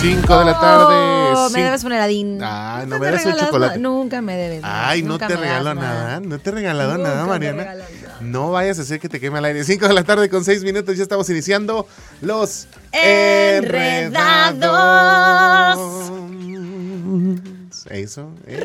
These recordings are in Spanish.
5 de la tarde. Oh, me debes un heladín. Ay, no me des un chocolate. Nunca me debes. Ay, no te regalo nada. No te he regalado Nunca nada, Mariana. regalas nada. No vayas a hacer que te queme al aire. 5 de la tarde con 6 minutos. Ya estamos iniciando los Enredados. Eso. ¿eh?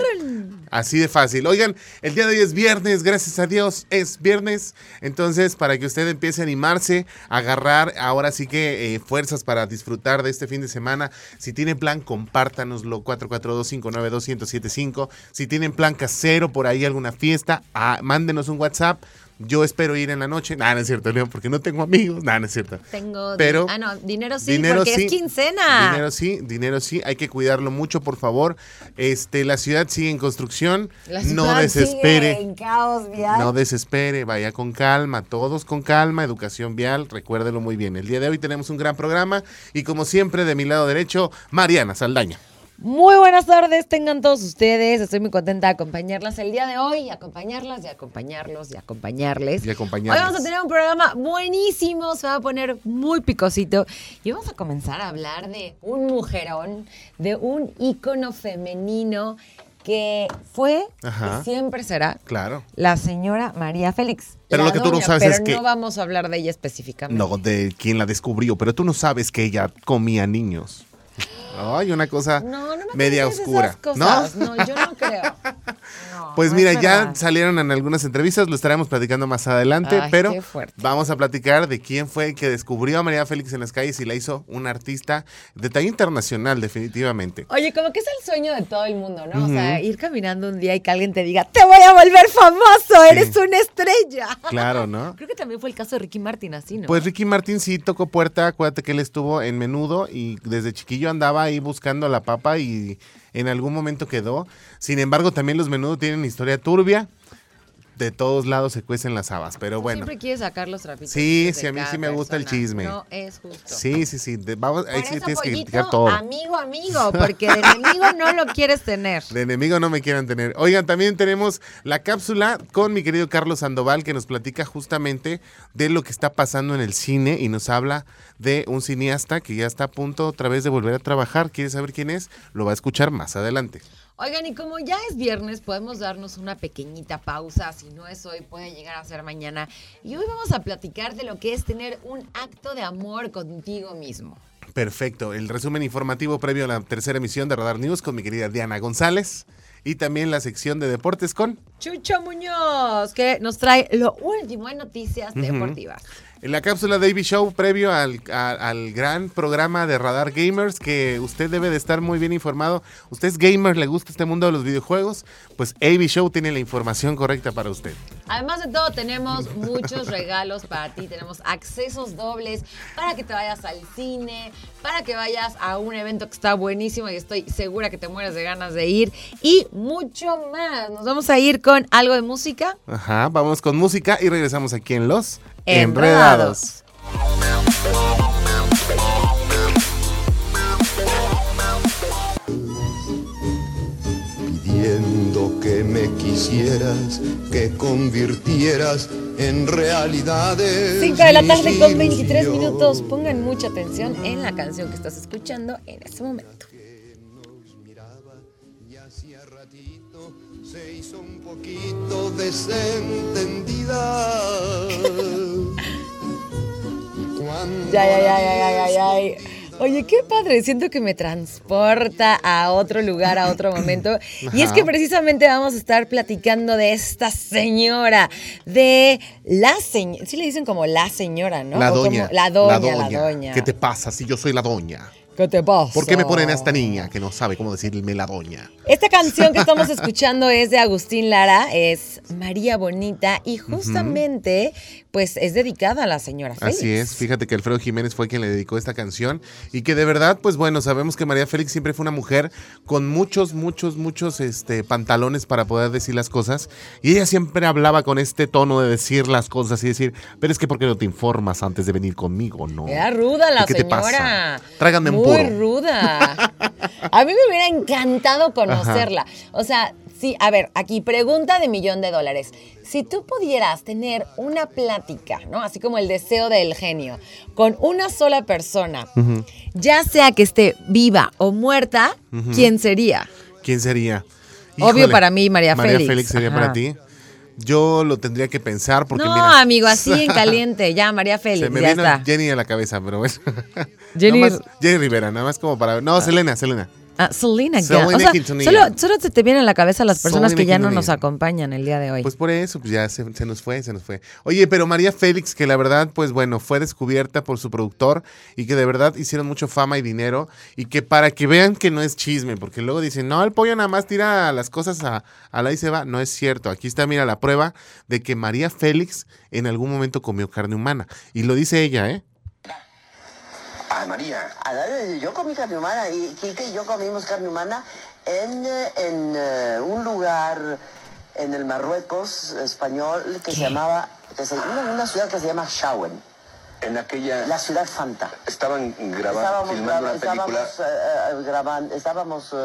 Así de fácil. Oigan, el día de hoy es viernes, gracias a Dios es viernes. Entonces, para que usted empiece a animarse, a agarrar ahora sí que eh, fuerzas para disfrutar de este fin de semana. Si tiene plan, compártanoslo 442-592-1075. Si tienen plan casero por ahí, alguna fiesta, ah, mándenos un WhatsApp. Yo espero ir en la noche. Nada, no es cierto, León, porque no tengo amigos. Nada, no es cierto. Tengo. Pero- Ah, no, dinero sí, Dinero porque sí. es quincena. Dinero sí, dinero sí, hay que cuidarlo mucho, por favor. Este, la ciudad sigue en construcción, La no desespere. sigue En caos vial. No desespere, vaya con calma, todos con calma, educación vial, recuérdelo muy bien. El día de hoy tenemos un gran programa y como siempre de mi lado derecho, Mariana Saldaña. Muy buenas tardes, tengan todos ustedes. Estoy muy contenta de acompañarlas el día de hoy, acompañarlas y acompañarlos y acompañarles. Y acompañarles. Hoy vamos a tener un programa buenísimo, se va a poner muy picosito y vamos a comenzar a hablar de un mujerón, de un ícono femenino que fue Ajá. y siempre será Claro. la señora María Félix. Pero lo que tú no sabes pero es que- no vamos a hablar de ella específicamente. No, de quien la descubrió, pero tú no sabes que ella comía niños. Ay, una cosa No, no me media oscura. esas cosas. ¿No? yo no creo. No, Pues no mira, ya salieron en algunas entrevistas, lo estaremos platicando más adelante, Ay, pero vamos a platicar de quién fue el que descubrió a María Félix en las calles y la hizo una artista de talla internacional, definitivamente. Oye, como que es el sueño de todo el mundo, ¿no? O sea, ir caminando un día y que alguien te diga, te voy a volver famoso, eres una estrella. Claro, ¿no? Creo que también fue el caso de Ricky Martin, así, ¿no? Pues Ricky Martin sí tocó puerta, acuérdate que él estuvo en menudo y desde chiquillo andaba ahí buscando la papa y en algún momento quedó. Sin embargo, también los menudos tienen historia turbia. De todos lados se cuecen las habas, pero bueno. Siempre quieres sacar los trapitos. Sí, sí, a mí sí me gusta el chisme. No es justo. Sí, sí, sí. de- vamos, ahí sí tienes que criticar todo. amigo, amigo, porque de enemigo no lo quieres tener. De enemigo no me quieran tener. Oigan, también tenemos la cápsula con mi querido Carlos Sandoval que nos platica justamente de lo que está pasando en el cine y nos habla de un cineasta que ya está a punto otra vez de volver a trabajar. ¿Quieres saber quién es? Lo va a escuchar más adelante. Oigan, y como ya es viernes, podemos darnos una pequeñita pausa. Si no es hoy, puede llegar a ser mañana. Y hoy vamos a platicar de lo que es tener un acto de amor contigo mismo. Perfecto. El resumen informativo previo a la tercera emisión de Radar News con mi querida Diana González y también la sección de deportes con Chucho Muñoz, que nos trae lo último en noticias deportivas. En la cápsula Davy Show, previo al, al gran programa de Radar Gamers, que usted debe de estar muy bien informado. Usted es gamer, le gusta este mundo de los videojuegos, pues AV Show tiene la información correcta para usted. Además de todo, tenemos muchos regalos para ti. Tenemos accesos dobles para que te vayas al cine, para que vayas a un evento que está buenísimo y estoy segura que te mueres de ganas de ir. Y mucho más. Nos vamos a ir con algo de música. Ajá, vamos con música y regresamos aquí en Los Enredados. Enredados. Quisieras, que convirtieras en realidades. 5 de la tarde con 23 ilusiones. minutos. Pongan mucha atención en la canción que estás escuchando en este momento. se hizo un poquito desentendida. Ya, ya, ya, ya, ya, ya. Oye, qué padre, siento que me transporta a otro lugar, a otro momento. Y es que precisamente vamos a estar platicando de esta señora, de la señora, sí le dicen como la señora, ¿no? La doña. la doña, la doña. ¿Qué te pasa si yo soy la doña? ¿Qué te pasa? ¿Por qué me ponen a esta niña que no sabe cómo decirme la doña? Esta canción que estamos escuchando es de Agustín Lara, es María Bonita y justamente pues es dedicada a la señora Félix. Así es, fíjate que Alfredo Jiménez fue quien le dedicó esta canción y que de verdad, pues bueno, sabemos que María Félix siempre fue una mujer con muchos, muchos, muchos este, pantalones para poder decir las cosas y ella siempre hablaba con este tono de decir las cosas y decir, pero es que ¿por qué no te informas antes de venir conmigo? No. Era ruda la ¿Y qué te señora. pasa? Tráiganme en Muy puro. ruda. A mí me hubiera encantado conocerla. O sea, Sí, a ver, aquí pregunta de millón de dólares. Si tú pudieras tener una plática, ¿no? Así como el deseo del genio, con una sola persona, ya sea que esté viva o muerta, ¿quién sería? ¿Quién sería? Obvio para mí, María María Félix. Félix sería Ajá. para ti. Yo lo tendría que pensar porque no, mira. amigo, así en caliente. Ya, María Se Félix, me ya vino está. Jenny a la cabeza, pero bueno. Jenny- Jenny Rivera, nada más como para. No, Selena, Selena. Ah, Selena. Selena O sea, solo, solo se te vienen a la cabeza las personas Selena que ya no nos acompañan el día de hoy. Pues por eso, pues ya se, se nos fue, se nos fue. Oye, pero María Félix, que la verdad, pues bueno, fue descubierta por su productor y que de verdad hicieron mucho fama y dinero y que para que vean que no es chisme, porque luego dicen, no, el pollo nada más tira las cosas a, a la y se va. No es cierto. Aquí está, mira, la prueba de que María Félix en algún momento comió carne humana. Y lo dice ella, ¿eh? Ay, María. A ver, yo comí carne humana y Kike y yo comimos carne humana en, en eh, un lugar en el Marruecos español que se llamaba, que se- una, una ciudad que se llama Shawen, En aquella... la ciudad santa. Estaban grabando, Estábamos, filmando una película... estábamos, eh, eh, grabando, estábamos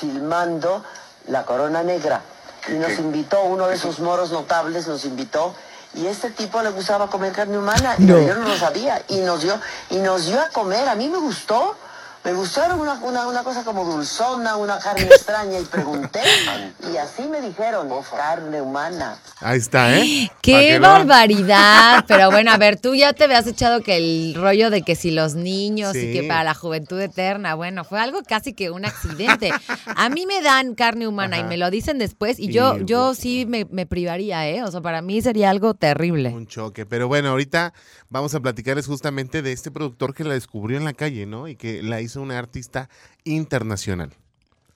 filmando La Corona Negra y nos ¿Qué? invitó, uno de esos moros notables nos invitó y este tipo le gustaba comer carne humana y yo no lo sabía. Y nos dio y nos dio a comer, a mí me gustó. Me gustó, era una, una, una cosa como dulzona, una carne extraña y pregunté y así me dijeron, carne humana. Ahí está, ¿eh? ¡Qué barbaridad! Pero bueno, a ver, tú ya te habías echado que el rollo de que si los niños y que para la juventud eterna, bueno, fue algo casi que un accidente. A mí me dan carne humana y me lo dicen después y yo, Y- yo sí me, me privaría, ¿eh? O sea, para mí sería algo terrible. Un choque. Pero bueno, ahorita vamos a platicarles justamente de este productor que la descubrió en la calle, ¿no? Y que la hizo una artista internacional.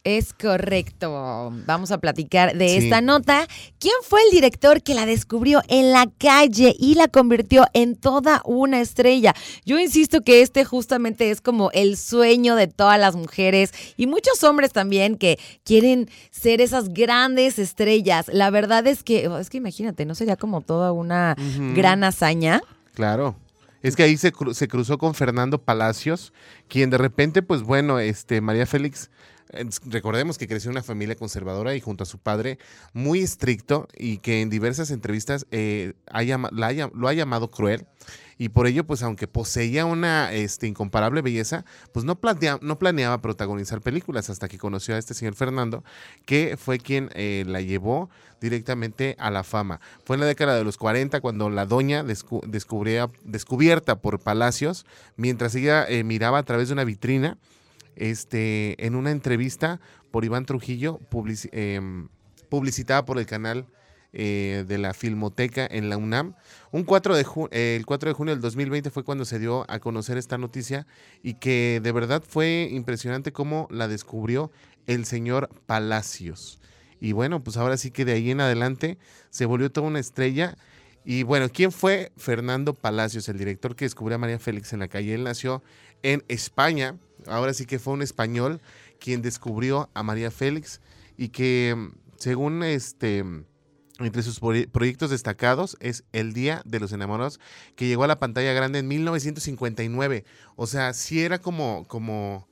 Es correcto. Vamos a platicar de Sí. esta nota. ¿Quién fue el director que la descubrió en la calle y la convirtió en toda una estrella? Yo insisto que este justamente es como el sueño de todas las mujeres y muchos hombres también que quieren ser esas grandes estrellas. La verdad es que, es que imagínate, ¿no sería como toda una gran hazaña? Claro. Es que ahí se, se cruzó con Fernando Palacios, quien de repente, pues bueno, este María Félix, recordemos que creció en una familia conservadora y junto a su padre muy estricto y que en diversas entrevistas eh, ha lo ha llamado cruel. Y por ello, pues aunque poseía una este, incomparable belleza, pues no, no planeaba protagonizar películas hasta que conoció a este señor Fernando, que fue quien eh, la llevó directamente a la fama. Fue en la década de los 40 cuando la doña descu- descubría, descubierta por Palacios, mientras ella eh, miraba a través de una vitrina, este, en una entrevista por Iván Trujillo, em, publicitada por el canal eh, de la Filmoteca en la UNAM. Un 4 de eh, el 4 de junio del 2020 fue cuando se dio a conocer esta noticia y que de verdad fue impresionante cómo la descubrió el señor Palacios. Y bueno, pues ahora sí que de ahí en adelante se volvió toda una estrella. Y bueno, ¿quién fue Fernando Palacios, el director que descubrió a María Félix en la calle? Él nació en España, ahora sí que fue un español quien descubrió a María Félix y que según este entre sus proye- proyectos destacados es El Día de los Enamorados, que llegó a la pantalla grande en 1959. O sea, sí era como, como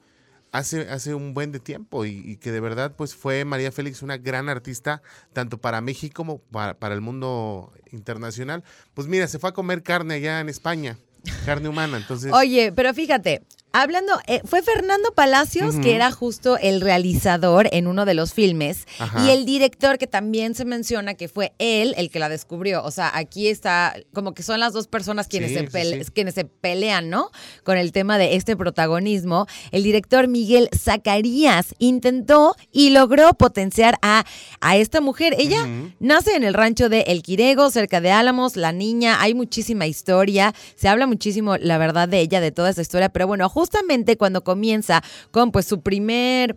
hace, hace un buen de tiempo y, y que de verdad pues fue María Félix una gran artista, tanto para México como para, para el mundo internacional. Pues mira, se fue a comer carne allá en España, carne humana, entonces... Oye, pero fíjate, hablando, eh, fue Fernando Palacios, que era justo el realizador en uno de los filmes, Ajá. y el director que también se menciona que fue él el que la descubrió. O sea, aquí está como que son las dos personas quienes, Sí, se, pele- sí. quienes se pelean, ¿no? Con el tema de este protagonismo. El director Miguel Zacarías intentó y logró potenciar a, a esta mujer. Ella. Nace en el rancho de El Quirego, cerca de Álamos, la niña, hay muchísima historia, se habla muchísimo, la verdad, de ella, de toda esa historia, pero bueno, justamente cuando comienza con pues su primer...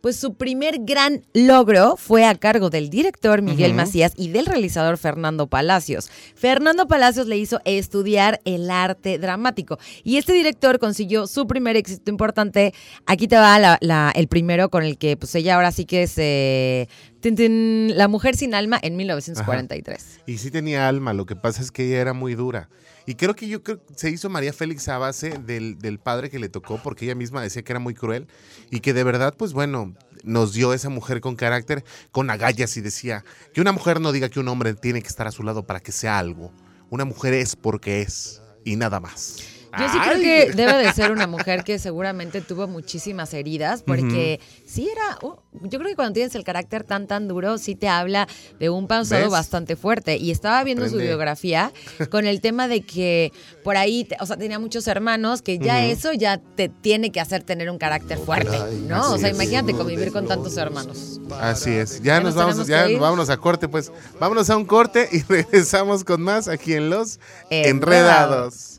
Pues su primer gran logro fue a cargo del director Miguel. Macías y del realizador Fernando Palacios. Fernando Palacios le hizo estudiar el arte dramático y este director consiguió su primer éxito importante. Aquí te va la- la- el primero con el que pues ella ahora sí que es eh, tin, tin, La mujer sin alma en 1943. Y sí tenía alma, lo que pasa es que ella era muy dura. Y creo que yo creo se hizo María Félix a base del, del padre que le tocó, porque ella misma decía que era muy cruel y que de verdad, pues bueno, nos dio esa mujer con carácter, con agallas y decía que una mujer no diga que un hombre tiene que estar a su lado para que sea algo. Una mujer es porque es y nada más. Yo sí creo que debe de ser una mujer que seguramente tuvo muchísimas heridas, porque sí era, uh, yo creo que cuando tienes el carácter tan tan duro, sí te habla de un pasado ¿Ves? bastante fuerte. Y estaba viendo su biografía con el tema de que por ahí, o sea, tenía muchos hermanos, que ya eso ya te tiene que hacer tener un carácter fuerte, ¿no? o sea, imagínate convivir con tantos hermanos. Así es. Ya, Ya nos nos vamos, ya vámonos a corte, pues. Vámonos a un corte y regresamos con más aquí en Los Enredados. Enredados.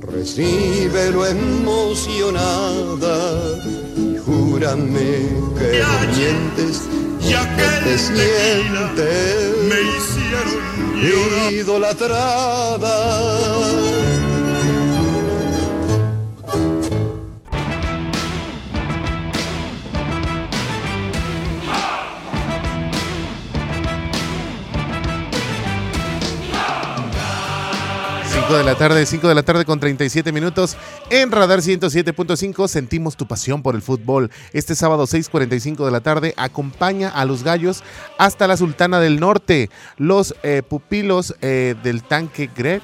Recíbelo emocionada y júrame que no mientes, Ya que te sientes me hicieron llorar. idolatrada. Cinco de la tarde, 5 de la tarde con 37 minutos. En Radar 107.5 sentimos tu pasión por el fútbol. Este sábado 6.45 de la tarde acompaña a los gallos hasta la Sultana del Norte. Los eh, pupilos eh, del tanque Greg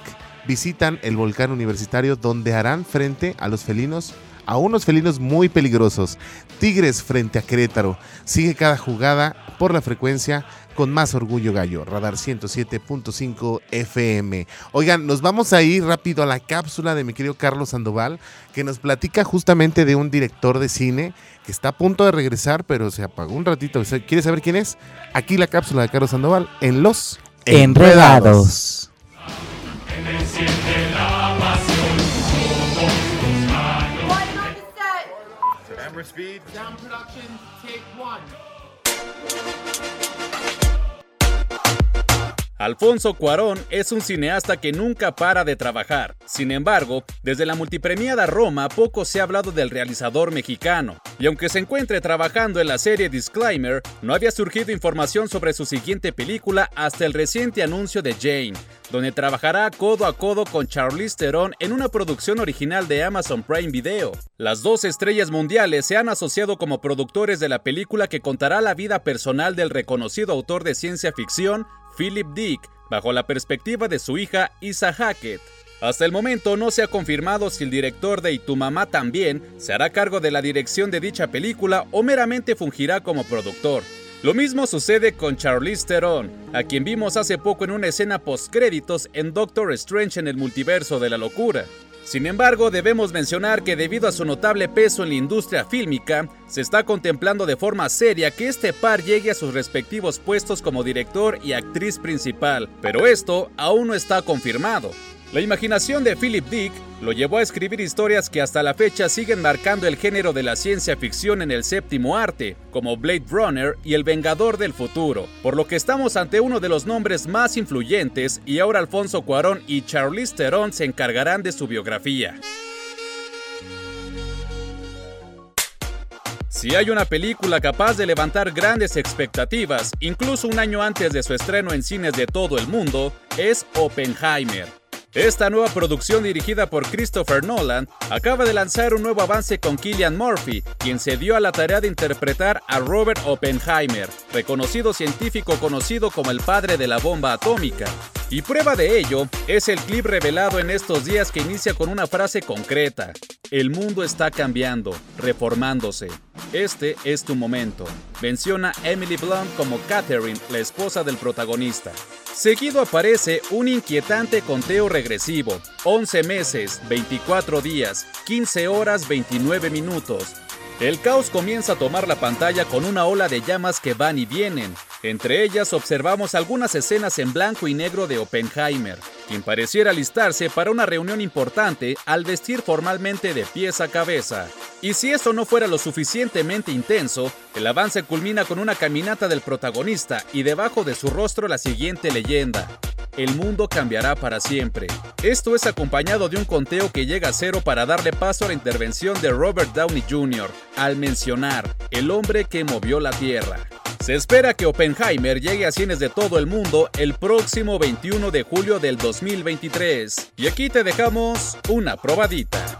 visitan el volcán universitario donde harán frente a los felinos a unos felinos muy peligrosos. Tigres frente a Querétaro. Sigue cada jugada por la frecuencia con más orgullo gallo. Radar 107.5 FM. Oigan, nos vamos a ir rápido a la cápsula de mi querido Carlos Sandoval, que nos platica justamente de un director de cine que está a punto de regresar, pero se apagó un ratito. ¿Quieres saber quién es? Aquí la cápsula de Carlos Sandoval en Los Enredados. Alfonso Cuarón es un cineasta que nunca para de trabajar. Sin embargo, desde la multipremiada Roma poco se ha hablado del realizador mexicano. Y aunque se encuentre trabajando en la serie Disclaimer, no había surgido información sobre su siguiente película hasta el reciente anuncio de Jane, donde trabajará codo a codo con Charlize Theron en una producción original de Amazon Prime Video. Las dos estrellas mundiales se han asociado como productores de la película que contará la vida personal del reconocido autor de ciencia ficción Philip Dick, bajo la perspectiva de su hija Isa Hackett. Hasta el momento no se ha confirmado si el director de Y tu mamá también se hará cargo de la dirección de dicha película o meramente fungirá como productor. Lo mismo sucede con Charlize Theron, a quien vimos hace poco en una escena postcréditos en Doctor Strange en el multiverso de la locura. Sin embargo, debemos mencionar que debido a su notable peso en la industria fílmica, se está contemplando de forma seria que este par llegue a sus respectivos puestos como director y actriz principal, pero esto aún no está confirmado. La imaginación de Philip Dick lo llevó a escribir historias que hasta la fecha siguen marcando el género de la ciencia ficción en el séptimo arte, como Blade Runner y El Vengador del Futuro, por lo que estamos ante uno de los nombres más influyentes y ahora Alfonso Cuarón y Charlize Theron se encargarán de su biografía. Si hay una película capaz de levantar grandes expectativas, incluso un año antes de su estreno en cines de todo el mundo, es Oppenheimer. Esta nueva producción dirigida por Christopher Nolan acaba de lanzar un nuevo avance con Killian Murphy, quien se dio a la tarea de interpretar a Robert Oppenheimer, reconocido científico conocido como el padre de la bomba atómica. Y prueba de ello es el clip revelado en estos días que inicia con una frase concreta. El mundo está cambiando, reformándose. Este es tu momento. Menciona Emily Blunt como Catherine, la esposa del protagonista. Seguido aparece un inquietante conteo regresivo. 11 meses, 24 días, 15 horas, 29 minutos. El caos comienza a tomar la pantalla con una ola de llamas que van y vienen. Entre ellas observamos algunas escenas en blanco y negro de Oppenheimer, quien pareciera alistarse para una reunión importante al vestir formalmente de pies a cabeza. Y si eso no fuera lo suficientemente intenso, el avance culmina con una caminata del protagonista y debajo de su rostro la siguiente leyenda. El mundo cambiará para siempre. Esto es acompañado de un conteo que llega a cero para darle paso a la intervención de Robert Downey Jr. al mencionar el hombre que movió la Tierra. Se espera que Oppenheimer llegue a cines de todo el mundo el próximo 21 de julio del 2023. Y aquí te dejamos una probadita.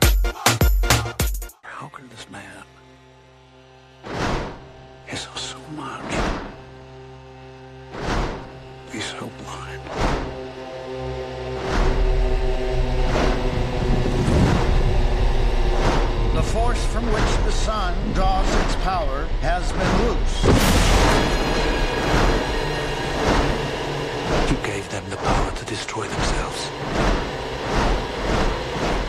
So blind? The force from which the sun draws its power has been loose. You gave them the power to destroy themselves.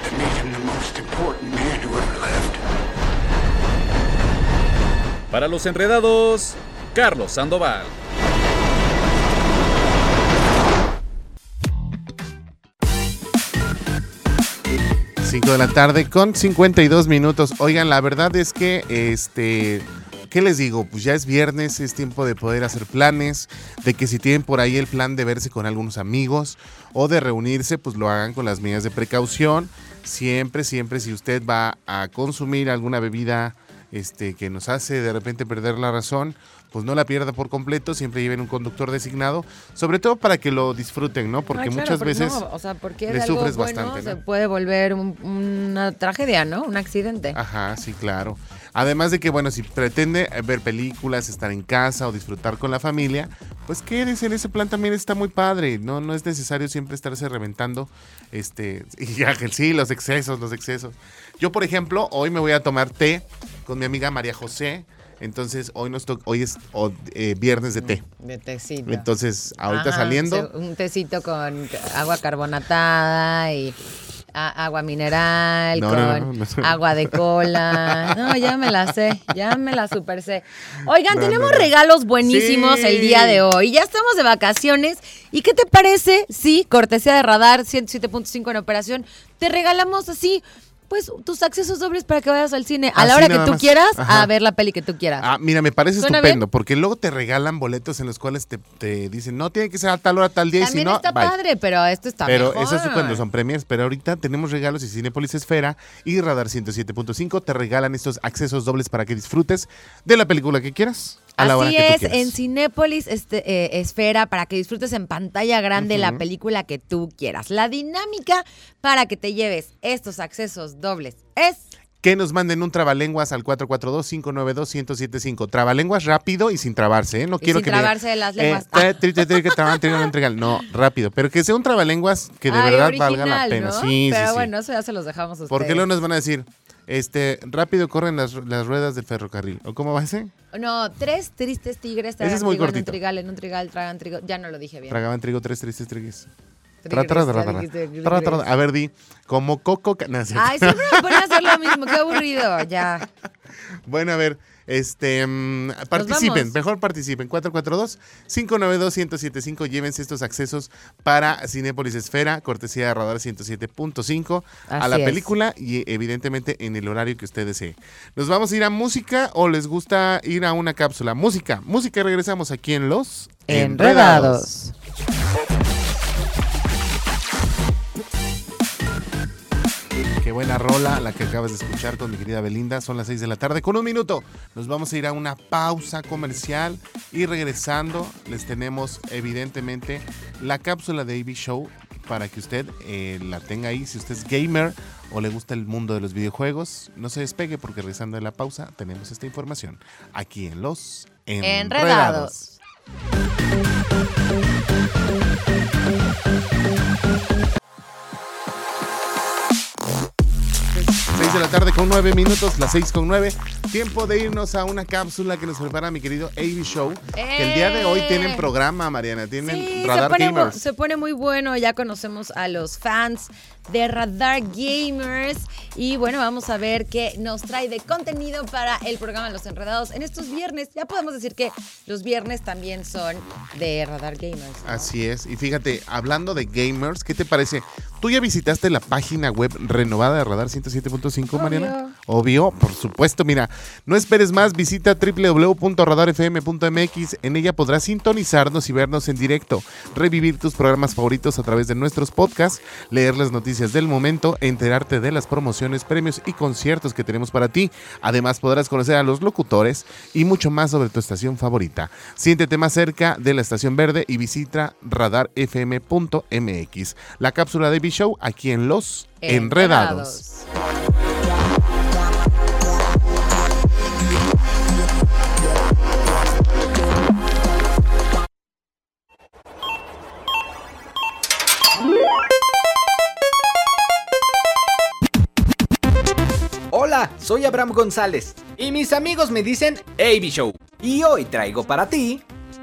It made him the most important man who ever lived. Para los enredados, Carlos Sandoval. De la tarde con 52 minutos. Oigan, la verdad es que, este, ¿qué les digo? Pues ya es viernes, es tiempo de poder hacer planes, de que si tienen por ahí el plan de verse con algunos amigos o de reunirse, pues lo hagan con las medidas de precaución. Siempre, siempre, si usted va a consumir alguna bebida este, que nos hace de repente perder la razón, pues no la pierda por completo, siempre lleven un conductor designado, sobre todo para que lo disfruten, ¿no? Porque claro, muchas porque veces no, o sea, porque le algo sufres bueno bastante, se ¿no? puede volver un- una tragedia, ¿no? Un accidente. Ajá, sí, claro. Además de que, bueno, si pretende ver películas, estar en casa o disfrutar con la familia, pues quédese en ese plan también está muy padre. No, no es necesario siempre estarse reventando. Este, y Ángel, sí, los excesos, los excesos. Yo, por ejemplo, hoy me voy a tomar té con mi amiga María José. Entonces, hoy nos to- hoy es eh, viernes de té. De tecito. Entonces, ahorita Ajá, saliendo, Un tecito con agua carbonatada y agua mineral, No, con no, no, agua de cola. No, ya me la sé, ya me la super sé. Oigan, tenemos regalos buenísimos Sí. el día de hoy. Ya estamos de vacaciones. ¿Y qué te parece? Sí, cortesía de radar 107.5 en operación. Te regalamos así. Pues tus accesos dobles para que vayas al cine a la Así hora que tú más. quieras Ajá. a ver la peli que tú quieras. Ah, mira, me parece ¿Suena estupendo, bien? porque luego te regalan boletos en los cuales te, te dicen, no, tiene que ser a tal hora, tal día, y si También no, está bye". padre, pero esto está Pero mejor. eso es cuando son premiers. Pero ahorita tenemos regalos y Cinepolis Esfera y Radar 107.5 te regalan estos accesos dobles para que disfrutes de la película que quieras a la Así es, en Cinépolis este, eh, Esfera, para que disfrutes en pantalla grande la película que tú quieras. La dinámica para que te lleves estos accesos dobles es... Que nos manden un trabalenguas al 442-592-1075. Trabalenguas rápido y sin trabarse, ¿eh? No Y quiero sin que me trabarse de las lenguas. eh, tri- tri- tri- no rápido. Pero que sea un trabalenguas que de Ay, verdad original, valga la pena. ¿no? Sí, Pero sí, sí. bueno, eso ya se los dejamos a ustedes. Porque luego nos van a decir, este, rápido corren las, las ruedas del ferrocarril. ¿O cómo va ese? No, tres tristes tigres tragan es muy trigo en un cortito. trigal, en un trigal tragan trigo. Ya no lo dije bien. Tragaban trigo tres tristes. Trigues, Tra. A ver, di, como coco. no. Ay, siempre me ponen a hacer lo mismo, qué aburrido, ya. Bueno, a ver, este, mm, participen, mejor participen. 442-592-1075, llévense estos accesos para Cinépolis Esfera, cortesía de Radar 107.5, a la es. película y evidentemente en el horario que usted desee. ¿Nos vamos a ir a música o les gusta ir a una cápsula? Música, música, regresamos aquí en Los Enredados. Qué buena rola la que acabas de escuchar con mi querida Belinda. Son las 6 de la tarde con un minuto. Nos vamos a ir a una pausa comercial y regresando les tenemos evidentemente la cápsula de AB Show para que usted eh, la tenga ahí. Si usted es gamer o le gusta el mundo de los videojuegos, no se despegue porque regresando de la pausa tenemos esta información aquí en Los Enredados. Enredados. La tarde con nueve minutos, las seis con nueve. Tiempo de irnos a una cápsula que nos prepara mi querido AB Show. Que el día de hoy ¡Eh! tienen programa, Mariana. Tienen Sí, se Radar pone, Gamers. se pone muy bueno. Ya conocemos a los fans de Radar Gamers. Y bueno, vamos a ver qué nos trae de contenido para el programa Los Enredados en estos viernes. Ya podemos decir que los viernes también son de Radar Gamers. ¿no? Así es. Y fíjate, hablando de gamers, ¿qué te parece? ¿Tú ya visitaste la página web renovada de Radar 107.5, Mariana? Obvio, por supuesto. Mira, no esperes más, visita www.radarfm.mx. En ella podrás sintonizarnos y vernos en directo, revivir tus programas favoritos a través de nuestros podcasts, leer las noticias del momento, enterarte de las promociones, premios y conciertos que tenemos para ti. Además, podrás conocer a los locutores y mucho más sobre tu estación favorita. Siéntete más cerca de la estación verde y visita radarfm.mx. La cápsula de B-Show aquí en Los Enredados. Hola, soy Abraham González y mis amigos me dicen AB Show. Y hoy traigo para ti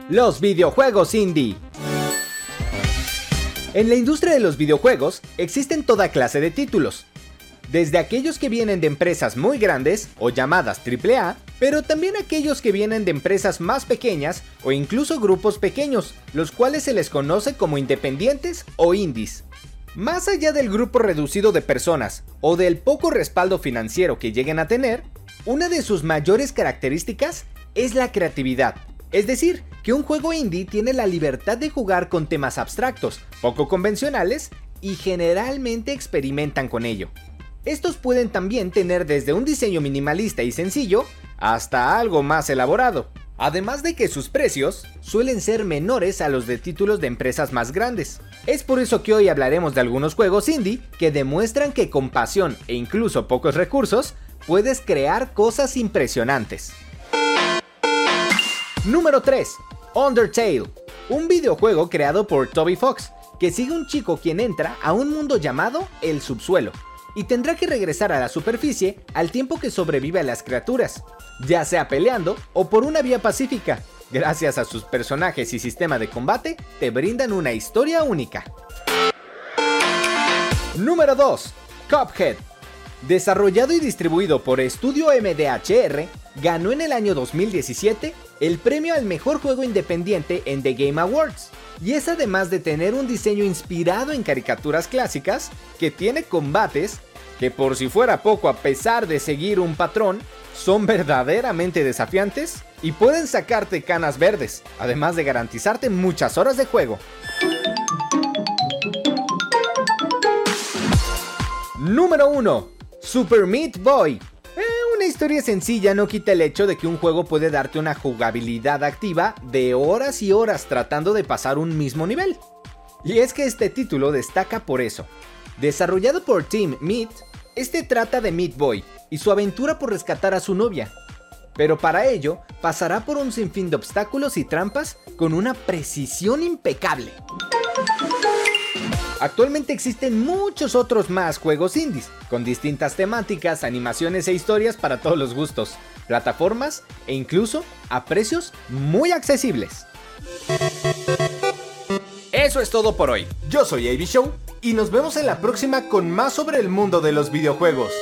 los videojuegos indie. En la industria de los videojuegos existen toda clase de títulos, desde aquellos que vienen de empresas muy grandes o llamadas AAA, pero también aquellos que vienen de empresas más pequeñas o incluso grupos pequeños, los cuales se les conoce como independientes o indies. Más allá del grupo reducido de personas o del poco respaldo financiero que lleguen a tener, una de sus mayores características es la creatividad. Es decir, que un juego indie tiene la libertad de jugar con temas abstractos, poco convencionales y generalmente experimentan con ello. Estos pueden también tener desde un diseño minimalista y sencillo hasta algo más elaborado. Además de que sus precios suelen ser menores a los de títulos de empresas más grandes. Es por eso que hoy hablaremos de algunos juegos indie que demuestran que con pasión e incluso pocos recursos puedes crear cosas impresionantes. Número 3. Undertale. Un videojuego creado por Toby Fox, que sigue un chico quien entra a un mundo llamado el subsuelo, y tendrá que regresar a la superficie al tiempo que sobrevive a las criaturas, ya sea peleando o por una vía pacífica. Gracias a sus personajes y sistema de combate, te brindan una historia única. Número 2. Cuphead. Desarrollado y distribuido por Estudio MDHR, ganó en el año 2017 el premio al mejor juego independiente en The Game Awards. Y es además de tener un diseño inspirado en caricaturas clásicas, que tiene combates que por si fuera poco a pesar de seguir un patrón, son verdaderamente desafiantes y pueden sacarte canas verdes, además de garantizarte muchas horas de juego. Número 1. Super Meat Boy. Eh, una historia sencilla no quita el hecho de que un juego puede darte una jugabilidad activa de horas y horas tratando de pasar un mismo nivel. Y es que este título destaca por eso. Desarrollado por Team Meat, este trata de Meat Boy y su aventura por rescatar a su novia. Pero para ello pasará por un sinfín de obstáculos y trampas con una precisión impecable. Actualmente existen muchos otros más juegos indies, con distintas temáticas, animaciones e historias para todos los gustos, plataformas e incluso a precios muy accesibles. Eso es todo por hoy. Yo soy AB Show y nos vemos en la próxima con más sobre el mundo de los videojuegos.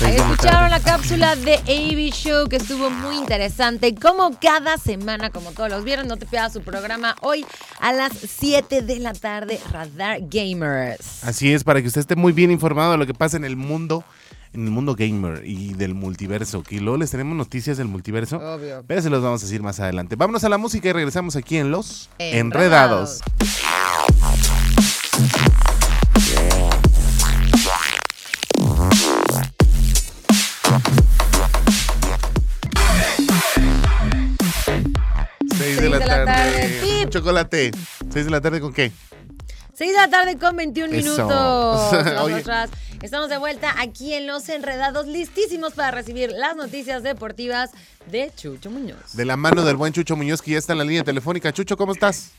Escucharon la cápsula de AB Show que estuvo muy interesante. Como cada semana, como todos los viernes, no te pierdas su programa hoy a las 7 de la tarde, Radar Gamers. Así es, para que usted esté muy bien informado de lo que pasa en el mundo, en el mundo gamer y del multiverso. Que luego les tenemos noticias del multiverso, Obvio. pero se los vamos a decir más adelante. Vámonos a la música y regresamos aquí en Los Enredados. Enredados. Seis de la de la tarde. tarde. Chocolate. ¿Seis de la tarde con qué? 6 de la tarde con 21 Eso. minutos. Nosotras estamos de vuelta aquí en Los Enredados, listísimos para recibir las noticias deportivas de Chucho Muñoz. De la mano del buen Chucho Muñoz, que ya está en la línea telefónica. Chucho, ¿cómo estás?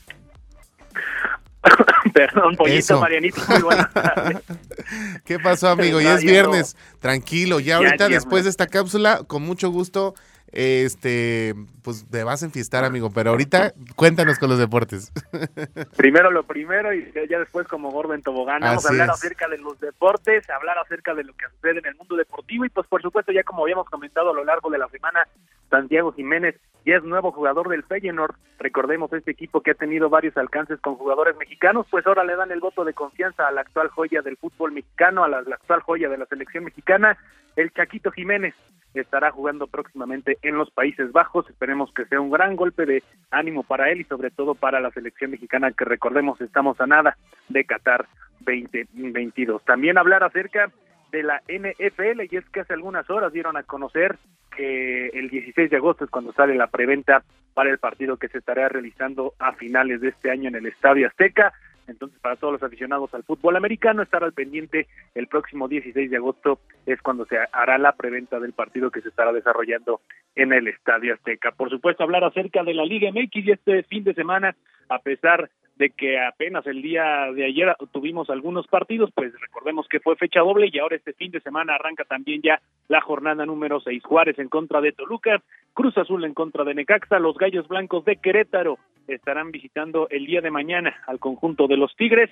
Perdón, pollito, Eso. Marianito, muy buenas tardes. ¿Qué pasó, amigo? Ya es viernes. Tranquilo. Ya Ya ahorita, después de esta cápsula, con mucho gusto, este, pues te vas a enfiestar, amigo. Pero ahorita, cuéntanos con los deportes. Primero lo primero y ya después como gordo en tobogán. Vamos a hablar es. acerca de los deportes, hablar acerca de lo que sucede en el mundo deportivo y pues por supuesto ya como habíamos comentado a lo largo de la semana, Santiago Jiménez y es nuevo jugador del Feyenoord. Recordemos este equipo que ha tenido varios alcances con jugadores mexicanos, pues ahora le dan el voto de confianza a la actual joya del fútbol mexicano, a la, la actual joya de la selección mexicana, el Chaquito Jiménez estará jugando próximamente en los Países Bajos. Esperemos que sea un gran golpe de ánimo para él y sobre todo para la selección mexicana que recordemos estamos a nada de Qatar 2022. También hablar acerca de la NFL y es que hace algunas horas dieron a conocer que el 16 de agosto es cuando sale la preventa para el partido que se estará realizando a finales de este año en el Estadio Azteca. Entonces, para todos los aficionados al fútbol americano, estar al pendiente el próximo 16 de agosto es cuando se hará la preventa del partido que se estará desarrollando en el Estadio Azteca. Por supuesto, hablar acerca de la Liga MX y este fin de semana, a pesar de que apenas el día de ayer tuvimos algunos partidos, pues recordemos que fue fecha doble y ahora este fin de semana arranca también ya la jornada número 6. Juárez en contra de Toluca, Cruz Azul en contra de Necaxa, los Gallos Blancos de Querétaro estarán visitando el día de mañana al conjunto de los Tigres,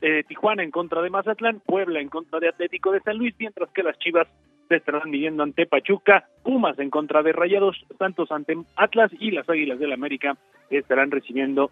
eh, Tijuana en contra de Mazatlán, Puebla en contra de Atlético de San Luis, mientras que las Chivas se estarán midiendo ante Pachuca, Pumas en contra de Rayados, Santos ante Atlas y las Águilas del América estarán recibiendo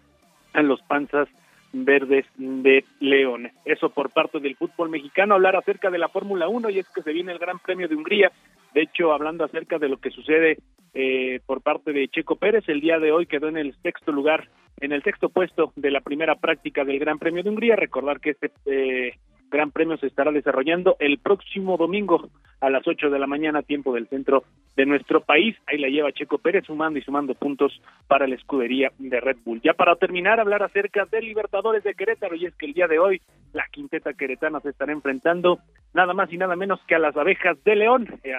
los Panzas Verdes de León. Eso por parte del fútbol mexicano, hablar acerca de la Fórmula 1 y es que se viene el Gran Premio de Hungría. De hecho, hablando acerca de lo que sucede eh, por parte de Checo Pérez, el día de hoy quedó en el sexto lugar, en el sexto puesto de la primera práctica del Gran Premio de Hungría. Recordar que este eh, Gran Premio se estará desarrollando el próximo domingo a las 8 de la mañana, tiempo del centro de nuestro país. Ahí la lleva Checo Pérez sumando y sumando puntos para la escudería de Red Bull. Ya para terminar, hablar acerca del Libertadores de Querétaro y es que el día de hoy la quinteta queretana se estará enfrentando nada más y nada menos que a las abejas de León, eh,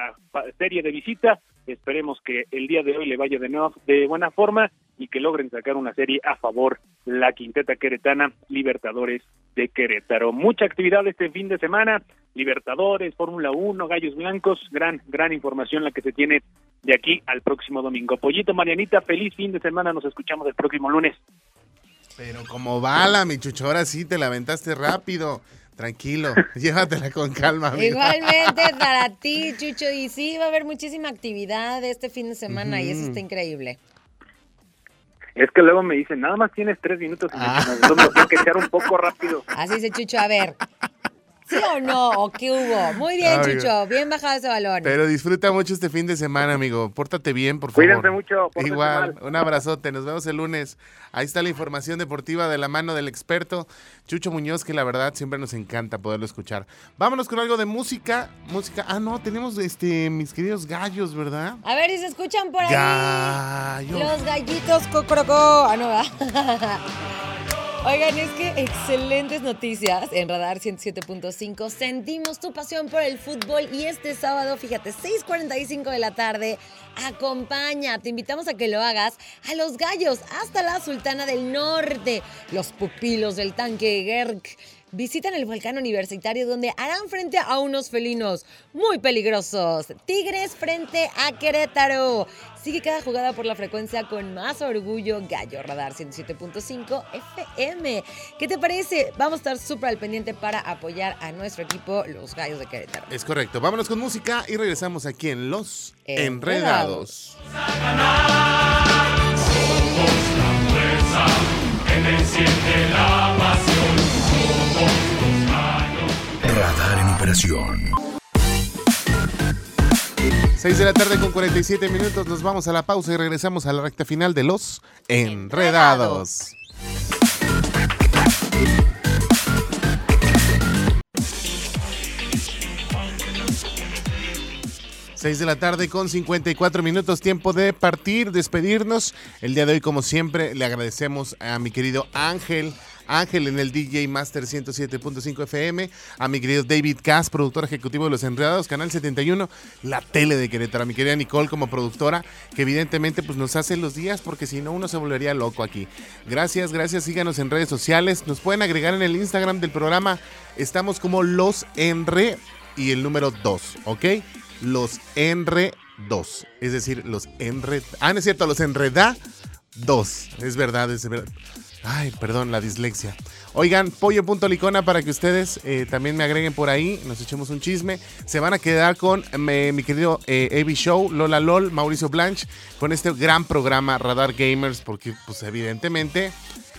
serie de visita. Esperemos que el día de hoy le vaya de nuevo de buena forma y que logren sacar una serie a favor la quinteta queretana Libertadores de Querétaro. Mucha actividad este fin de semana, Libertadores, Fórmula 1, Gallos Blancos, gran, gran información la que se tiene de aquí al próximo domingo. Pollito, Marianita, feliz fin de semana, nos escuchamos el próximo lunes. Pero como bala, mi chucho, ahora sí te la aventaste rápido. Tranquilo, llévatela con calma. amigo. Igualmente para ti, Chucho. Y sí, va a haber muchísima actividad este fin de semana y eso está increíble. Es que luego me dicen, nada más tienes tres minutos y entonces me tengo que echar un poco rápido. Así dice Chucho, a ver. ¿Sí o no? ¿O qué hubo? Muy bien, Amigo. Chucho. Bien bajado ese balón. Pero disfruta mucho este fin de semana, amigo. Pórtate bien, por favor. Cuídense mucho, Igual, mal. un abrazote. Nos vemos el lunes. Ahí está la información deportiva de la mano del experto Chucho Muñoz, que la verdad siempre nos encanta poderlo escuchar. Vámonos con algo de música. Música. Ah, no, tenemos este mis queridos gallos, ¿verdad? A ver si se escuchan por ahí. Gallos. Los gallitos cocorocó. Ah, no, ¿verdad? Oigan, es que excelentes noticias en Radar 107.5. Sentimos tu pasión por el fútbol y este sábado, fíjate, 6.45 de la tarde, acompaña, te invitamos a que lo hagas a Los Gallos, hasta la Sultana del Norte, los pupilos del tanque Gerg. Visitan el volcán universitario donde harán frente a unos felinos muy peligrosos. Tigres frente a Querétaro. Sigue cada jugada por la frecuencia con más orgullo. Gallo Radar 107.5 FM. ¿Qué te parece? Vamos a estar súper al pendiente para apoyar a nuestro equipo, los Gallos de Querétaro. Es correcto. Vámonos con música y regresamos aquí en Los Enredados. Enredados. Radar en operación. 6 de la tarde con 47 minutos. Nos vamos a la pausa y regresamos a la recta final de Los Enredados. Seis de la tarde con 54 minutos, tiempo de partir, despedirnos. El día de hoy, como siempre, le agradecemos a mi querido Ángel, Ángel en el DJ Master 107.5 FM, a mi querido David Cass, productor ejecutivo de Los Enredados, Canal 71, la tele de Querétaro, a mi querida Nicole como productora, que evidentemente pues nos hace los días porque si no uno se volvería loco aquí. Gracias, gracias, síganos en redes sociales, nos pueden agregar en el Instagram del programa, estamos como Los Enre y el número 2, ¿ok? Los Enre 2, es decir, los Enre... Ah, no es cierto, los Enreda 2, es verdad, es verdad. Ay, perdón, la dislexia. Oigan, pollo.licona para que ustedes eh, también me agreguen por ahí, nos echemos un chisme. Se van a quedar con mi querido eh, Avi Show, Lola LOL, Mauricio Blanche, con este gran programa Radar Gamers, porque pues evidentemente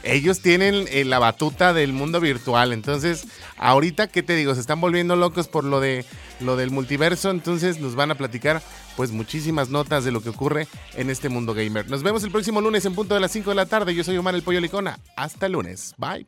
ellos tienen eh, la batuta del mundo virtual. Entonces, ahorita, ¿qué te digo? Se están volviendo locos por lo de lo del multiverso. Entonces, nos van a platicar pues muchísimas notas de lo que ocurre en este mundo gamer. Nos vemos el próximo lunes en punto de las 5 de la tarde. Yo soy Omar el Pollo Licona. Hasta el lunes. Bye.